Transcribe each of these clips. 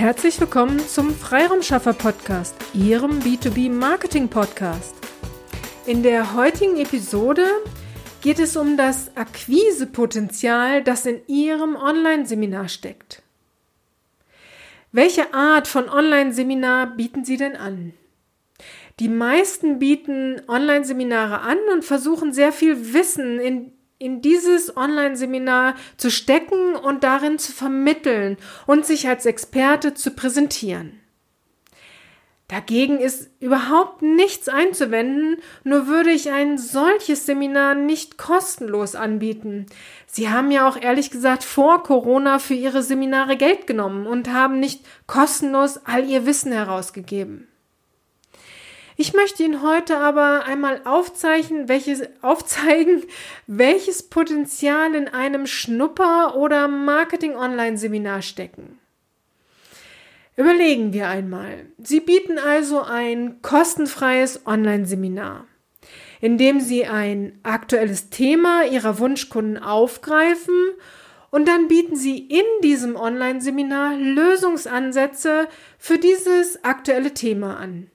Herzlich willkommen zum Freiraumschaffer Podcast, Ihrem B2B Marketing Podcast. In der heutigen Episode geht es um das Akquisepotenzial, das in Ihrem Online-Seminar steckt. Welche Art von Online-Seminar bieten Sie denn an? Die meisten bieten Online-Seminare an und versuchen sehr viel Wissen in in dieses Online-Seminar zu stecken und darin zu vermitteln und sich als Experte zu präsentieren. Dagegen ist überhaupt nichts einzuwenden, nur würde ich ein solches Seminar nicht kostenlos anbieten. Sie haben ja auch ehrlich gesagt vor Corona für Ihre Seminare Geld genommen und haben nicht kostenlos all Ihr Wissen herausgegeben. Ich möchte Ihnen heute aber einmal aufzeichnen, welches, aufzeigen, welches Potenzial in einem Schnupper- oder Marketing-Online-Seminar stecken. Überlegen wir einmal. Sie bieten also ein kostenfreies Online-Seminar, in dem Sie ein aktuelles Thema Ihrer Wunschkunden aufgreifen und dann bieten Sie in diesem Online-Seminar Lösungsansätze für dieses aktuelle Thema an.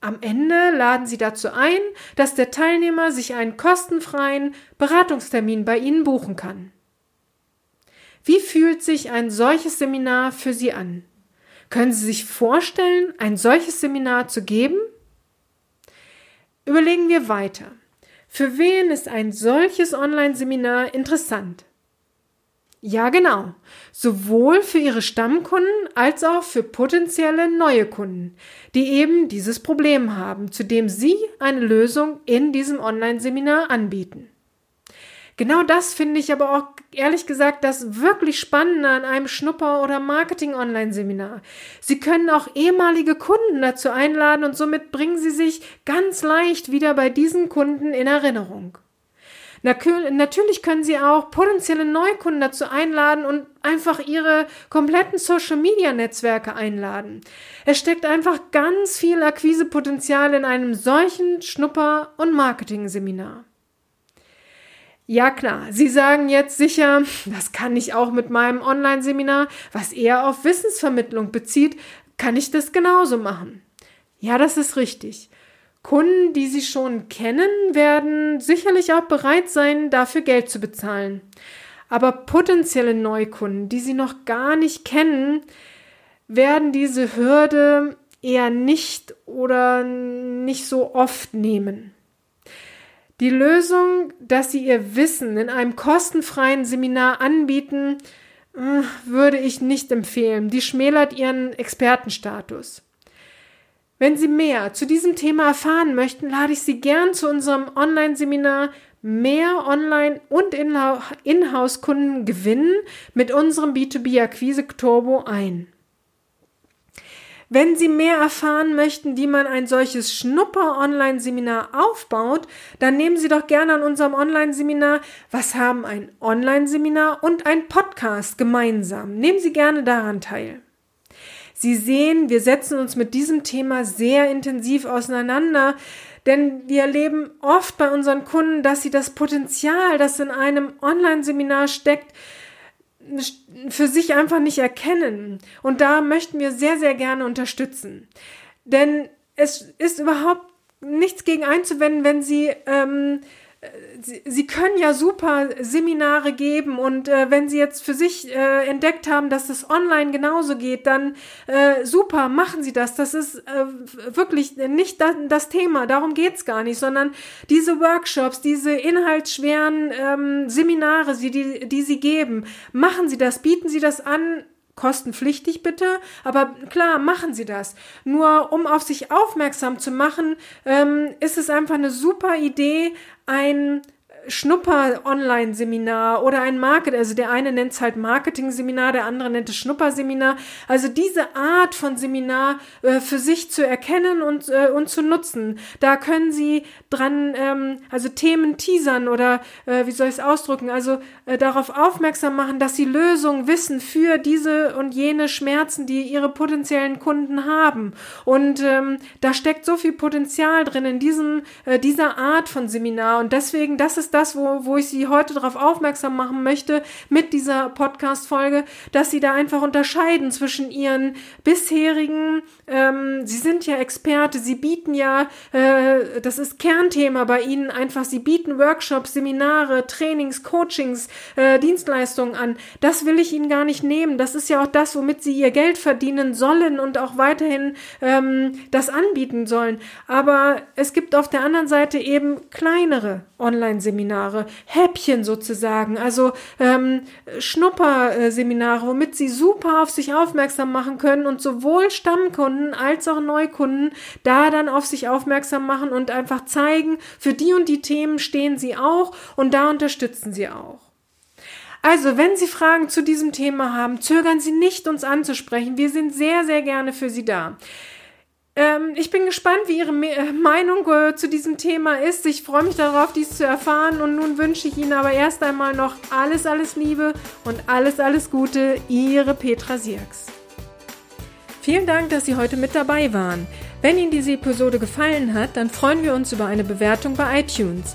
Am Ende laden Sie dazu ein, dass der Teilnehmer sich einen kostenfreien Beratungstermin bei Ihnen buchen kann. Wie fühlt sich ein solches Seminar für Sie an? Können Sie sich vorstellen, ein solches Seminar zu geben? Überlegen wir weiter. Für wen ist ein solches Online-Seminar interessant? Ja, genau. Sowohl für Ihre Stammkunden als auch für potenzielle neue Kunden, die eben dieses Problem haben, zu dem Sie eine Lösung in diesem Online-Seminar anbieten. Genau das finde ich aber auch ehrlich gesagt das wirklich Spannende an einem Schnupper- oder Marketing-Online-Seminar. Sie können auch ehemalige Kunden dazu einladen und somit bringen Sie sich ganz leicht wieder bei diesen Kunden in Erinnerung. Natürlich können Sie auch potenzielle Neukunden dazu einladen und einfach Ihre kompletten Social-Media-Netzwerke einladen. Es steckt einfach ganz viel Akquisepotenzial in einem solchen Schnupper- und Marketing-Seminar. Ja klar, Sie sagen jetzt sicher, das kann ich auch mit meinem Online-Seminar, was eher auf Wissensvermittlung bezieht, kann ich das genauso machen. Ja, das ist richtig. Kunden, die Sie schon kennen, werden sicherlich auch bereit sein, dafür Geld zu bezahlen. Aber potenzielle Neukunden, die Sie noch gar nicht kennen, werden diese Hürde eher nicht oder nicht so oft nehmen. Die Lösung, dass Sie Ihr Wissen in einem kostenfreien Seminar anbieten, äh, würde ich nicht empfehlen. Die schmälert Ihren Expertenstatus. Wenn Sie mehr zu diesem Thema erfahren möchten, lade ich Sie gern zu unserem Online-Seminar Mehr Online- und Inhouse-Kunden gewinnen mit unserem B2B-Akquise Turbo ein. Wenn Sie mehr erfahren möchten, wie man ein solches Schnupper-Online-Seminar aufbaut, dann nehmen Sie doch gerne an unserem Online-Seminar Was haben ein Online-Seminar und ein Podcast gemeinsam. Nehmen Sie gerne daran teil. Sie sehen, wir setzen uns mit diesem Thema sehr intensiv auseinander, denn wir erleben oft bei unseren Kunden, dass sie das Potenzial, das in einem Online-Seminar steckt, für sich einfach nicht erkennen. Und da möchten wir sehr, sehr gerne unterstützen. Denn es ist überhaupt nichts gegen einzuwenden, wenn Sie ähm, Sie, Sie können ja super Seminare geben und äh, wenn Sie jetzt für sich äh, entdeckt haben, dass es online genauso geht, dann äh, super, machen Sie das. Das ist äh, wirklich nicht da, das Thema, darum geht's gar nicht, sondern diese Workshops, diese inhaltsschweren ähm, Seminare, die, die Sie geben, machen Sie das, bieten Sie das an, kostenpflichtig bitte, aber klar, machen Sie das. Nur um auf sich aufmerksam zu machen, ähm, ist es einfach eine super Idee, ein Schnupper-Online-Seminar oder ein Market, also der eine nennt es halt Marketing-Seminar, der andere nennt es Schnupper-Seminar. Also diese Art von Seminar äh, für sich zu erkennen und, äh, und zu nutzen. Da können Sie dran, ähm, also Themen teasern oder äh, wie soll ich es ausdrücken, also äh, darauf aufmerksam machen, dass Sie Lösungen wissen für diese und jene Schmerzen, die Ihre potenziellen Kunden haben. Und ähm, da steckt so viel Potenzial drin in diesem, äh, dieser Art von Seminar. Und deswegen, das ist das, wo, wo ich Sie heute darauf aufmerksam machen möchte mit dieser Podcast-Folge, dass Sie da einfach unterscheiden zwischen Ihren bisherigen, ähm, Sie sind ja Experte, Sie bieten ja, äh, das ist Kernthema bei Ihnen einfach, Sie bieten Workshops, Seminare, Trainings, Coachings, äh, Dienstleistungen an. Das will ich Ihnen gar nicht nehmen. Das ist ja auch das, womit Sie Ihr Geld verdienen sollen und auch weiterhin ähm, das anbieten sollen. Aber es gibt auf der anderen Seite eben kleinere Online-Seminare, Häppchen sozusagen, also ähm, Schnupperseminare, womit Sie super auf sich aufmerksam machen können und sowohl Stammkunden als auch Neukunden da dann auf sich aufmerksam machen und einfach zeigen, für die und die Themen stehen Sie auch und da unterstützen Sie auch. Also, wenn Sie Fragen zu diesem Thema haben, zögern Sie nicht, uns anzusprechen. Wir sind sehr, sehr gerne für Sie da. Ich bin gespannt, wie Ihre äh, Meinung äh, zu diesem Thema ist. Ich freue mich darauf, dies zu erfahren. Und nun wünsche ich Ihnen aber erst einmal noch alles, alles Liebe und alles, alles Gute. Ihre Petra Sierks. Vielen Dank, dass Sie heute mit dabei waren. Wenn Ihnen diese Episode gefallen hat, dann freuen wir uns über eine Bewertung bei iTunes.